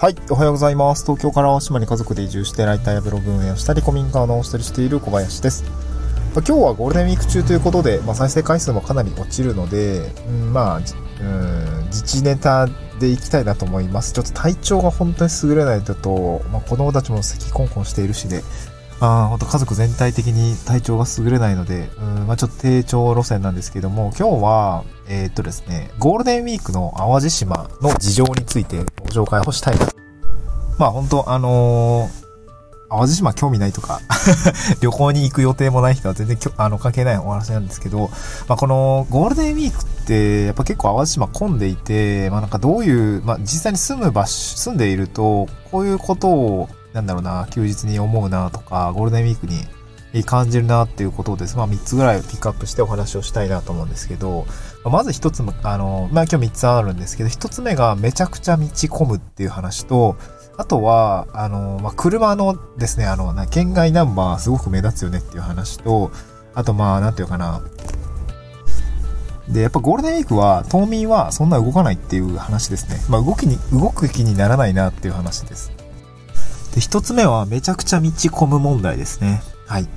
はい、おはようございます。東京から大島に家族で移住してライターやブログ運営をしたり、古民家を直したりしている小林です。まあ今日はゴールデンウィーク中ということで、まあ、再生回数もかなり落ちるので、うん、まあ、うん、自治ネタでいきたいなと思います。ちょっと体調が本当に優れないとと、まあ、子供たちも咳コンコンしているしで、あー本当家族全体的に体調が優れないので、うんまあ、ちょっと低調路線なんですけども、今日は、えーっとですね、ゴールデンウィークの淡路島の事情についてご紹介をしたいな。まあ本当あのー淡路島興味ないとか、旅行に行く予定もない人は全然きょあの関係ないお話なんですけど、まあこのゴールデンウィークってやっぱ結構淡路島混んでいて、まあなんかどういう、まあ実際に住む場所、住んでいると、こういうことを、なんだろうな、休日に思うなとか、ゴールデンウィークに感じるなっていうことをです。まあ3つぐらいピックアップしてお話をしたいなと思うんですけど、まず一つも、あの、まあ今日3つあるんですけど、一つ目がめちゃくちゃ道混むっていう話と、あとは、あの、まあ、車のですね、あの、県外ナンバーすごく目立つよねっていう話と、あと、まあ、なんていうかな。で、やっぱゴールデンウィークは、島民はそんな動かないっていう話ですね。まあ、動きに、動く気にならないなっていう話です。で、一つ目は、めちゃくちゃ道混む問題ですね。はい。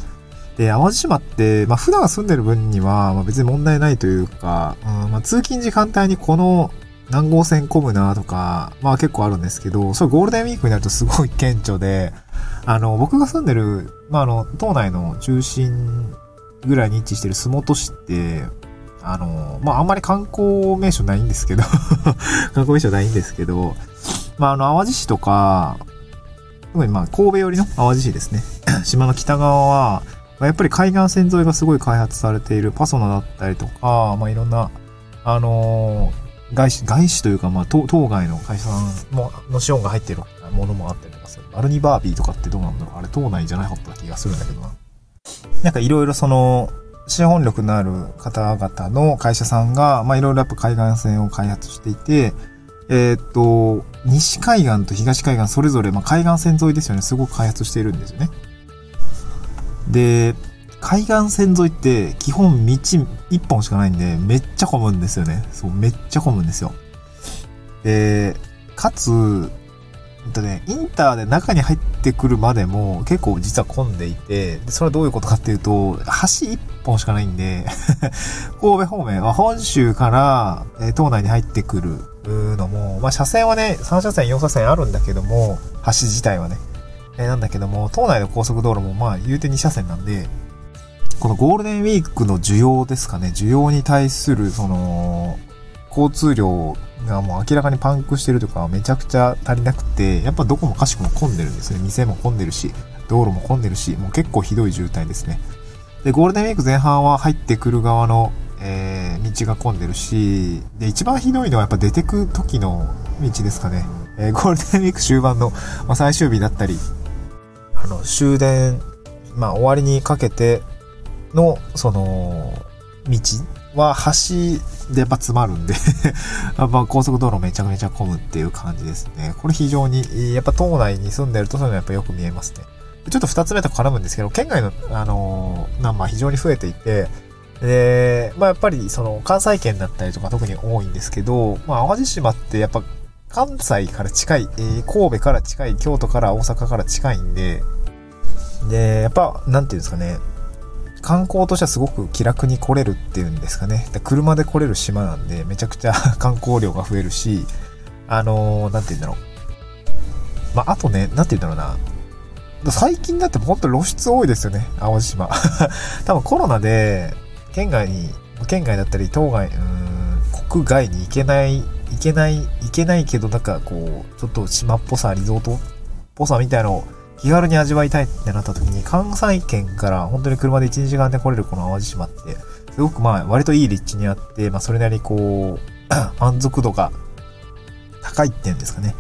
で、淡路島って、まあ、普段住んでる分には、まあ、別に問題ないというか、うん、まあ、通勤時間帯にこの何号線混むなとか、まあ結構あるんですけど、それゴールデンウィークになるとすごい顕著で、あの、僕が住んでる、まああの、島内の中心ぐらいに位置してる洲本市って、あの、まああんまり観光名所ないんですけど、観光名所ないんですけど、まああの、淡路市とか、特にまあ神戸寄りの淡路市ですね。島の北側は、やっぱり海岸線沿いがすごい開発されているパソナだったりとか、まあいろんな、あの外資、外資というか、まあ、当当該の会社さんも、の資本が入ってるものもあったりとかする。アルニバービーとかってどうなんだろうあれ、島内じゃないかった気がするんだけどな。なんかいろいろその、資本力のある方々の会社さんが、まあいろいろやっぱ海岸線を開発していて、えーっと、西海岸と東海岸それぞれ、まあ海岸線沿いですよね、すごく開発しているんですよね。で、海岸線沿いって基本道一本しかないんで、めっちゃ混むんですよね。そう、めっちゃ混むんですよ。で、かつ、んとね、インターで中に入ってくるまでも結構実は混んでいて、それはどういうことかっていうと、橋一本しかないんで、神戸方面は本州から、え島内に入ってくるのも、まあ車線はね、3車線、4車線あるんだけども、橋自体はね、えーなんだけども、島内の高速道路もまあ言うて2車線なんで、このゴールデンウィークの需要ですかね、需要に対する、その、交通量がもう明らかにパンクしてるとかめちゃくちゃ足りなくて、やっぱどこもかしこも混んでるんですね。店も混んでるし、道路も混んでるし、もう結構ひどい渋滞ですね。で、ゴールデンウィーク前半は入ってくる側の、えー道が混んでるし、で、一番ひどいのはやっぱ出てく時の道ですかね。えーゴールデンウィーク終盤の、まあ、最終日だったり、あの、終電、まあ終わりにかけての、その、道は橋でやっぱ詰まるんでやっぱ高速道路めちゃめちゃ混むっていう感じですね。これ非常に、やっぱ島内に住んでるとそういうのやっぱよく見えますね。ちょっと二つ目と絡むんですけど、県外の、あのーナンバー非常に増えていて、で、まあやっぱりその関西圏だったりとか特に多いんですけど、まあ淡路島ってやっぱ関西から近い、えー神戸から近い、京都から大阪から近いんで、で、やっぱ、なんていうんですかね、観光としてはすごく気楽に来れるっていうんですかね。で車で来れる島なんで、めちゃくちゃ 観光量が増えるし、あのーなんて言うんだろう。まあ、あとね、なんて言うんだろうな。最近だって本当露出多いですよね、淡路島。多分コロナで、県外に、県外だったり、島外、うん、国外に行けない、行けない、行けないけど、なんかこう、ちょっと島っぽさ、リゾートっぽさみたいのを気軽に味わいたいってなった時に、関西圏から本当に車で1、2時間で来れるこの淡路島って、すごくまあ割といい立地にあって、まあそれなりにこう、満足度が高いっていうんですかね。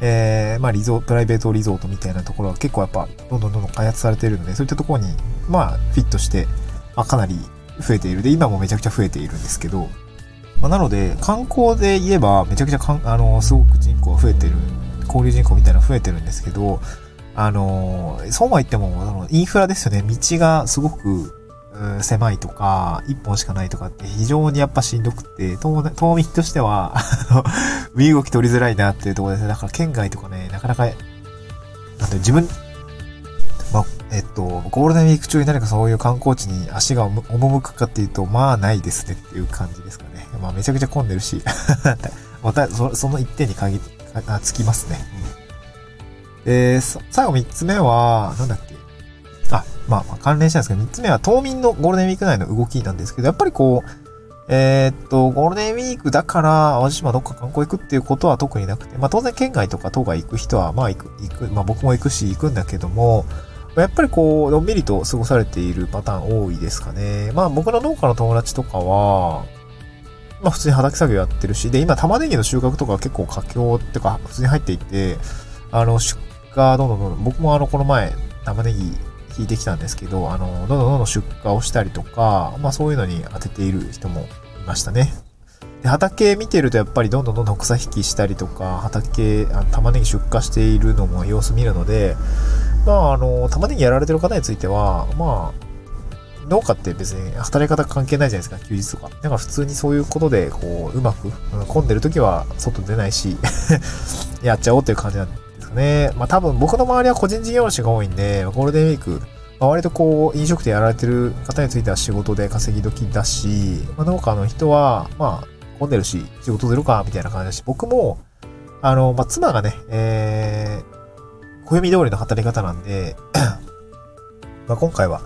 えー、まあリゾプライベートリゾートみたいなところは結構やっぱどんどんどんどん開発されているので、そういったところにまあフィットして、まあかなり増えている。で、今もめちゃくちゃ増えているんですけど、まあ、なので観光で言えばめちゃくちゃかんあのすごく人口が増えてる、交流人口みたいなの増えてるんですけど、あの、そうは言っても、あのインフラですよね。道がすごく、狭いとか、一本しかないとかって非常にやっぱしんどくて、島民としては、あの、身動き取りづらいなっていうところですね。だから県外とかね、なかなか、なんて自分、えっと、ゴールデンウィーク中に何かそういう観光地に足が赴くかっていうと、まあないですねっていう感じですかね。まあめちゃくちゃ混んでるし、またそその一点に限あつきますね。うん、で、最後三つ目は、なんだっけあ、まあ、まあ、関連したんですけど、三つ目は島民のゴールデンウィーク内の動きなんですけど、やっぱりこう、えー、っと、ゴールデンウィークだから、淡路島どっか観光行くっていうことは特になくて、まあ当然県外とか島外行く人は、まあ行く、行く、まあ僕も行くし行くんだけども、やっぱりこう、のんびりと過ごされているパターン多いですかね。まあ僕の農家の友達とかは、まあ普通に畑作業やってるし、で、今玉ねぎの収穫とか結構佳境ってか普通に入っていて、あの、出荷どんどんどんどん、僕もあの、この前、玉ねぎ引いてきたんですけど、あの、どんどんどんどん出荷をしたりとか、まあそういうのに当てている人もいましたね。で、畑見てるとやっぱりどんどんどんどん草引きしたりとか、畑、あの玉ねぎ出荷しているのも様子見るので、まああの、玉ねぎやられてる方については、まあ、農家って別に働き方関係ないじゃないですか、休日とか。だから普通にそういうことで、こう、うまく、混んでる時は外出ないし やっちゃおうっていう感じなんですかね。まあ多分僕の周りは個人事業主が多いんで、ゴールデンウィーク、まあ、割とこう、飲食店やられてる方については仕事で稼ぎ時だし、まあ、農家の人は、まあ、混んでるし、仕事出るか、みたいな感じだし、僕も、あの、まあ、妻がね、えー、暦通りの働き方なんで まあ今回は、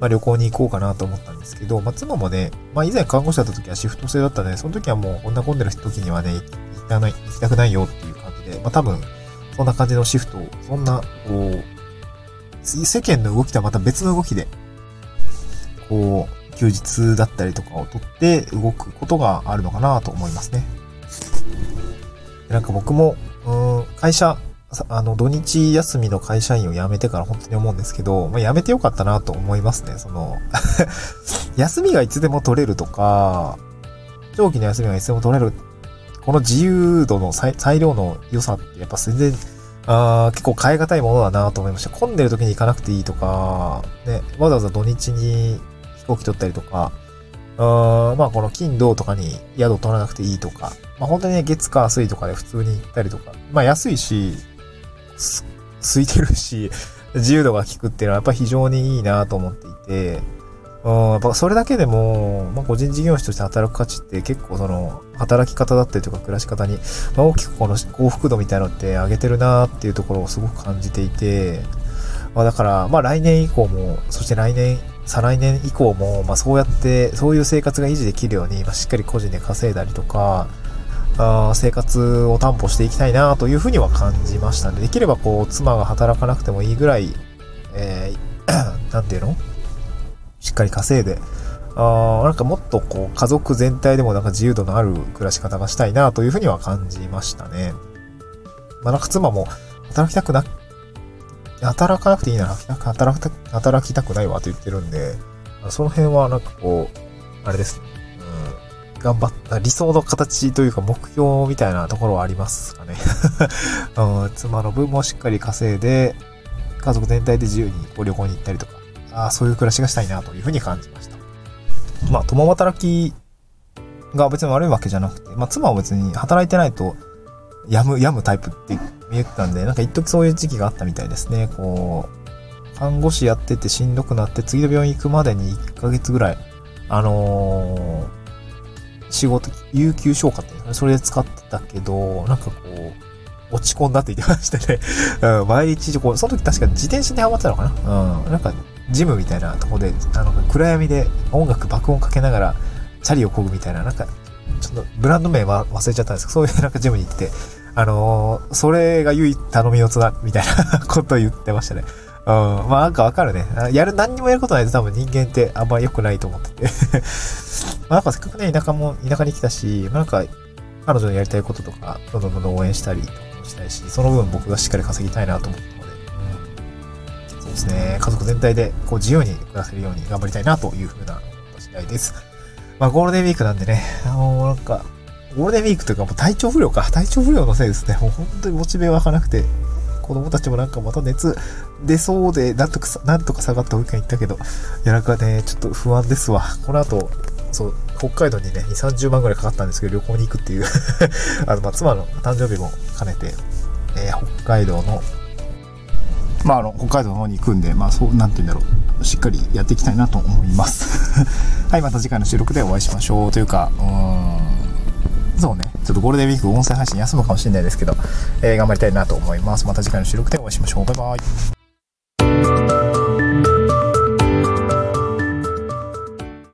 まあ、旅行に行こうかなと思ったんですけど、まあ、妻もね、まあ、以前看護師だった時はシフト制だったんで、その時はもうこんな混んでる時にはね、行きたない、行きたくないよっていう感じで、まあ、多分、そんな感じのシフトを、そんな、こう、世間の動きとはまた別の動きで、こう、休日だったりとかをとって動くことがあるのかなと思いますね。なんか僕も、うん、会社、あの、土日休みの会社員を辞めてから本当に思うんですけど、まあ、辞めてよかったなと思いますね。その 休みがいつでも取れるとか、長期の休みがいつでも取れる、この自由度の裁量の良さってやっぱ全然、あ結構変え難いものだなと思いました。混んでる時に行かなくていいとか、ね、わざわざ土日に飛行機取ったりとか、あまあこの金土とかに宿取らなくていいとか、まあ本当にね、月火水とかで普通に行ったりとか、まあ安いし、す空いてるし、自由度が効くっていうのはやっぱ非常にいいなと思っていて、うん、やっぱそれだけでも、まあ、個人事業主として働く価値って結構その、働き方だったりとか暮らし方に、まあ、大きくこの幸福度みたいなのって上げてるなっていうところをすごく感じていて、まあ、だから、まあ来年以降も、そして来年、再来年以降も、まあそうやって、そういう生活が維持できるように、まあしっかり個人で稼いだりとか、あ生活を担保していきたいなというふうには感じましたね。できればこう、妻が働かなくてもいいぐらい、えー、なんていうの？しっかり稼いで、あなんかもっとこう、家族全体でもなんか自由度のある暮らし方がしたいなというふうには感じましたね。まあなんか妻も働きたくな、働かなくていいなら働きた働きたくないわと言ってるんで、その辺はなんかこう、あれですね。頑張った理想の形というか目標みたいなところはありますかね。うん、妻の分もしっかり稼いで、家族全体で自由にこう旅行に行ったりとか、あそういう暮らしがしたいなというふうに感じました。まあ、共働きが別に悪いわけじゃなくて、まあ、妻は別に働いてないと、やむ、やむタイプって見えてたんで、なんか一時そういう時期があったみたいですね。こう、看護師やっててしんどくなって、次の病院行くまでに1ヶ月ぐらい、あのー仕事、有給消化っていうのそれで使ってたけど、なんかこう、落ち込んだって言ってましたね。うん、毎日、こう、その時確か自転車にハマってたのかなうん、なんか、ジムみたいなとこで、あの、暗闇で音楽爆音かけながら、チャリを漕ぐみたいな、なんか、ちょっとブランド名は忘れちゃったんですけど、そういうなんかジムに行って、あのー、それが唯一頼み四つだ、みたいな ことを言ってましたね。うん、まあなんかわかるね。やる、何にもやることないと多分人間ってあんま良くないと思ってて まあなんかせっかくね、田舎も、田舎に来たし、まあなんか、彼女のやりたいこととか、どんどんどんどん応援したりしたいし、その分僕がしっかり稼ぎたいなと思ったので、うん、そうですね、家族全体でこう自由に暮らせるように頑張りたいなというふうな次第です。まあゴールデンウィークなんでね、あのなんか、ゴールデンウィークというかもう体調不良か、体調不良のせいですね。もう本当にモチベ湧かなくて、子供たちもなんかまた熱出そうで、なんとか、なんとか下がった保育園行ったけど、いやなんかね、ちょっと不安ですわ。この後、そう、北海道にね、2、30万ぐらいかかったんですけど、旅行に行くっていう あの、まあ、妻の誕生日も兼ねて、えー、北海道の、まあ、あの、北海道の方に行くんで、まあ、そう、なんて言うんだろう。しっかりやっていきたいなと思います はい、また次回の収録でお会いしましょう。というか、うん、ょっとゴールデンウィーク音声配信休むかもしれないですけど、えー、頑張りたいなと思います。また次回の収録でお会いしましょう。バイバイ。